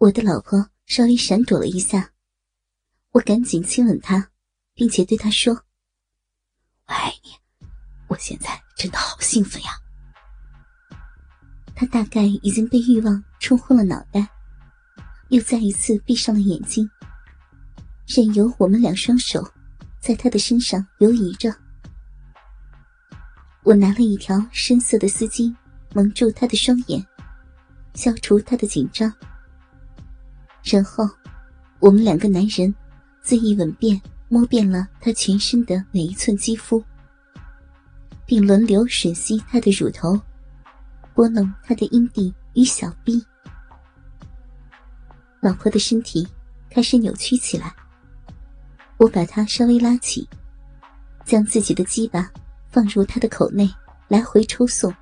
我的老婆稍微闪躲了一下，我赶紧亲吻她，并且对她说：“我爱你，我现在真的好兴奋呀。”她大概已经被欲望冲昏了脑袋，又再一次闭上了眼睛，任由我们两双手在她的身上游移着。我拿了一条深色的丝巾蒙住她的双眼，消除她的紧张。然后，我们两个男人恣意吻遍、摸遍了她全身的每一寸肌肤，并轮流吮吸她的乳头，拨弄她的阴蒂与小臂。老婆的身体开始扭曲起来，我把她稍微拉起，将自己的鸡巴。放入她的口内，来回抽送。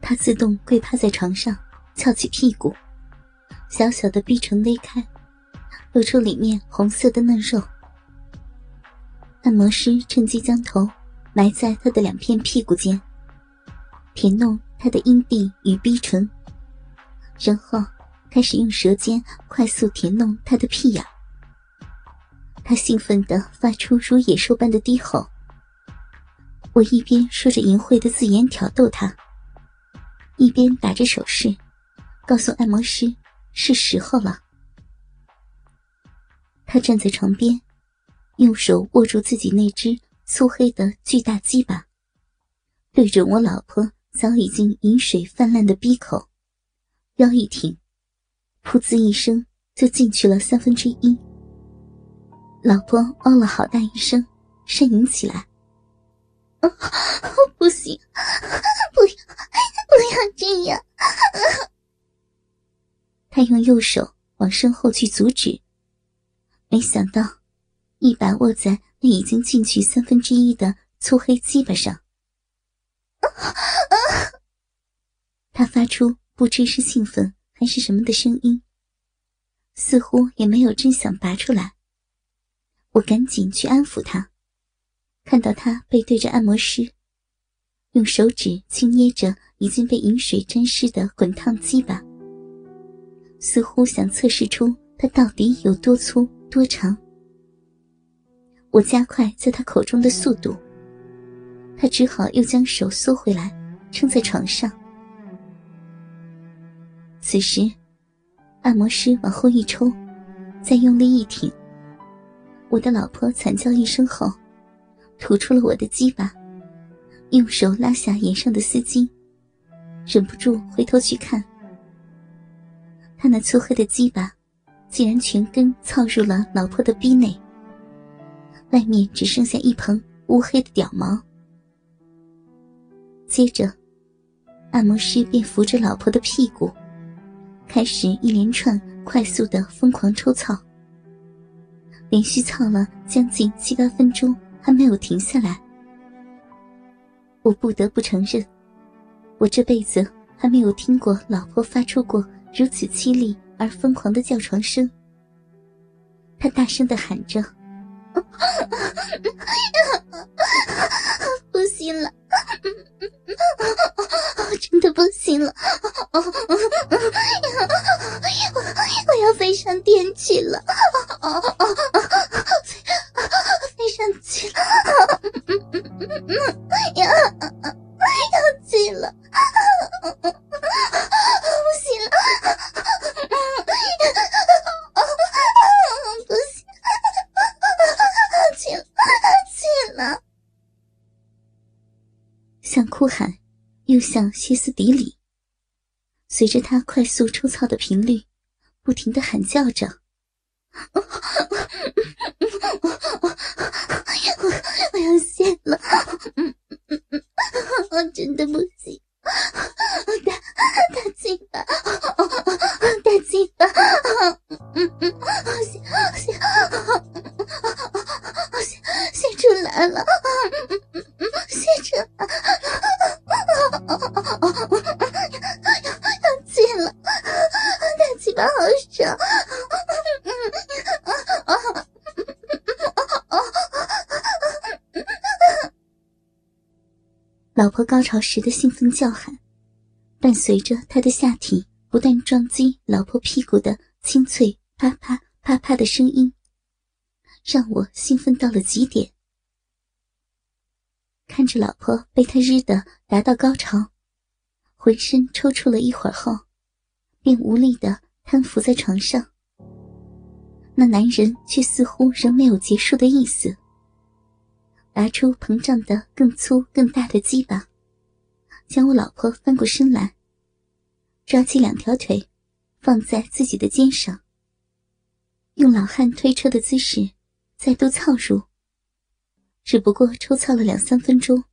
他自动跪趴在床上，翘起屁股，小小的逼唇微开，露出里面红色的嫩肉。按摩师趁机将头埋在他的两片屁股间，舔弄他的阴蒂与逼唇，然后开始用舌尖快速舔弄他的屁眼。他兴奋地发出如野兽般的低吼。我一边说着淫秽的字眼挑逗他，一边打着手势，告诉按摩师是时候了。他站在床边，用手握住自己那只粗黑的巨大鸡巴，对准我老婆早已经饮水泛滥的鼻口，腰一挺，噗呲一声就进去了三分之一。老婆哦了好大一声，呻吟起来。不行，不要，不要这样！他用右手往身后去阻止，没想到一把握在那已经进去三分之一的粗黑鸡巴上。他发出不知是兴奋还是什么的声音，似乎也没有真想拔出来。我赶紧去安抚他。看到他背对着按摩师，用手指轻捏着已经被饮水沾湿的滚烫鸡巴，似乎想测试出它到底有多粗多长。我加快在他口中的速度，他只好又将手缩回来，撑在床上。此时，按摩师往后一抽，再用力一挺，我的老婆惨叫一声后。吐出了我的鸡巴，用手拉下眼上的丝巾，忍不住回头去看。他那粗黑的鸡巴，竟然全根操入了老婆的逼内，外面只剩下一蓬乌黑的屌毛。接着，按摩师便扶着老婆的屁股，开始一连串快速的疯狂抽操，连续操了将近七八分钟。还没有停下来，我不得不承认，我这辈子还没有听过老婆发出过如此凄厉而疯狂的叫床声。他大声的喊着：“不行了，真的不行了，我要飞上天去了。”飞上去了，像歇斯底里，随着他快速抽操的频率，不停的喊叫着。我要谢了，我真的不行，大大鸡巴，老婆高潮时的兴奋叫喊，伴随着她的下体不不断撞击老婆屁股的清脆啪啪啪啪的声音，让我兴奋到了极点。看着老婆被他日的达到高潮，浑身抽搐了一会儿后，便无力的瘫伏在床上。那男人却似乎仍没有结束的意思，拔出膨胀的更粗更大的鸡巴，将我老婆翻过身来。抓起两条腿，放在自己的肩上，用老汉推车的姿势再度操入。只不过抽操了两三分钟，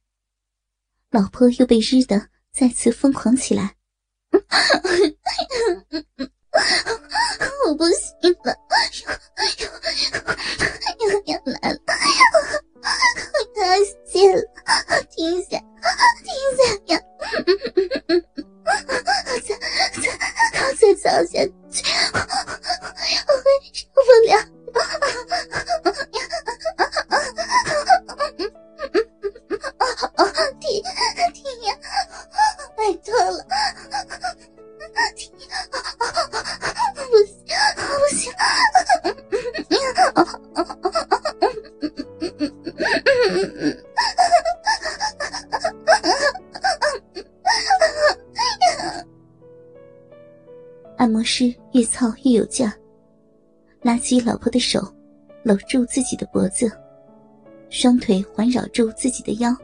老婆又被日的再次疯狂起来。我不行了，又又又来了，太险了，停下，停下呀！再下去，我操越有劲儿，拉起老婆的手，搂住自己的脖子，双腿环绕住自己的腰，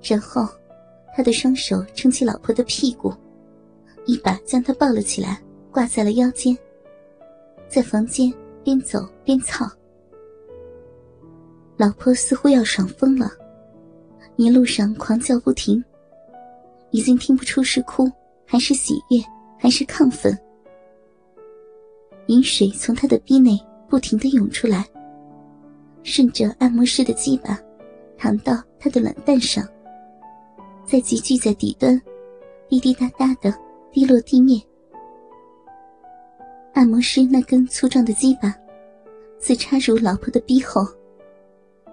然后他的双手撑起老婆的屁股，一把将她抱了起来，挂在了腰间，在房间边走边操。老婆似乎要爽疯了，一路上狂叫不停，已经听不出是哭还是喜悦。还是亢奋，饮水从他的逼内不停的涌出来，顺着按摩师的鸡巴，淌到他的卵蛋上，再集聚在底端，滴滴答答的滴落地面。按摩师那根粗壮的鸡巴，自插入老婆的逼后，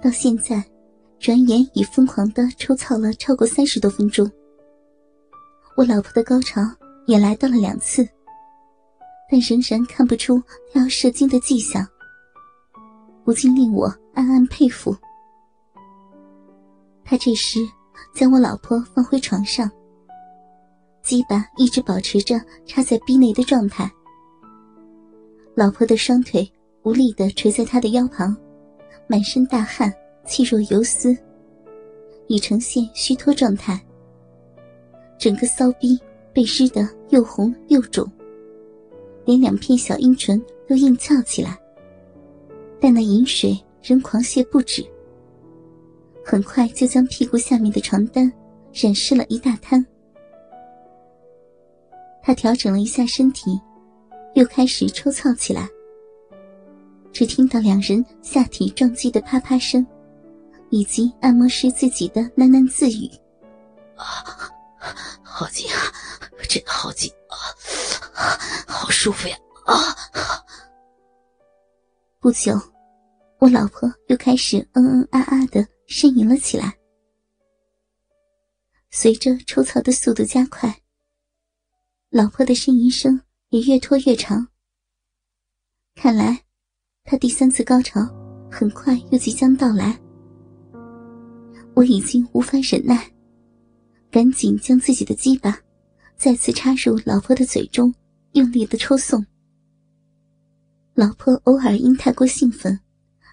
到现在，转眼已疯狂的抽操了超过三十多分钟。我老婆的高潮。也来到了两次，但仍然看不出他要射精的迹象，不禁令我暗暗佩服。他这时将我老婆放回床上，鸡巴一直保持着插在逼内的状态。老婆的双腿无力的垂在他的腰旁，满身大汗，气若游丝，已呈现虚脱状态，整个骚逼。被湿得又红又肿，连两片小阴唇都硬翘起来，但那饮水仍狂泻不止，很快就将屁股下面的床单染湿了一大滩。他调整了一下身体，又开始抽操起来。只听到两人下体撞击的啪啪声，以及按摩师自己的喃喃自语：“啊，好紧啊！”真的好紧，舒服呀！啊！不久，我老婆又开始嗯嗯啊啊的呻吟了起来。随着抽槽的速度加快，老婆的呻吟声也越拖越长。看来，她第三次高潮很快又即将到来。我已经无法忍耐，赶紧将自己的鸡巴。再次插入老婆的嘴中，用力的抽送。老婆偶尔因太过兴奋，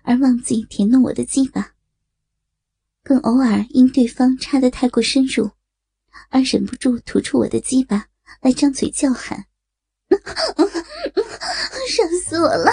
而忘记舔弄我的鸡巴，更偶尔因对方插得太过深入，而忍不住吐出我的鸡巴来张嘴叫喊：“烧死我了！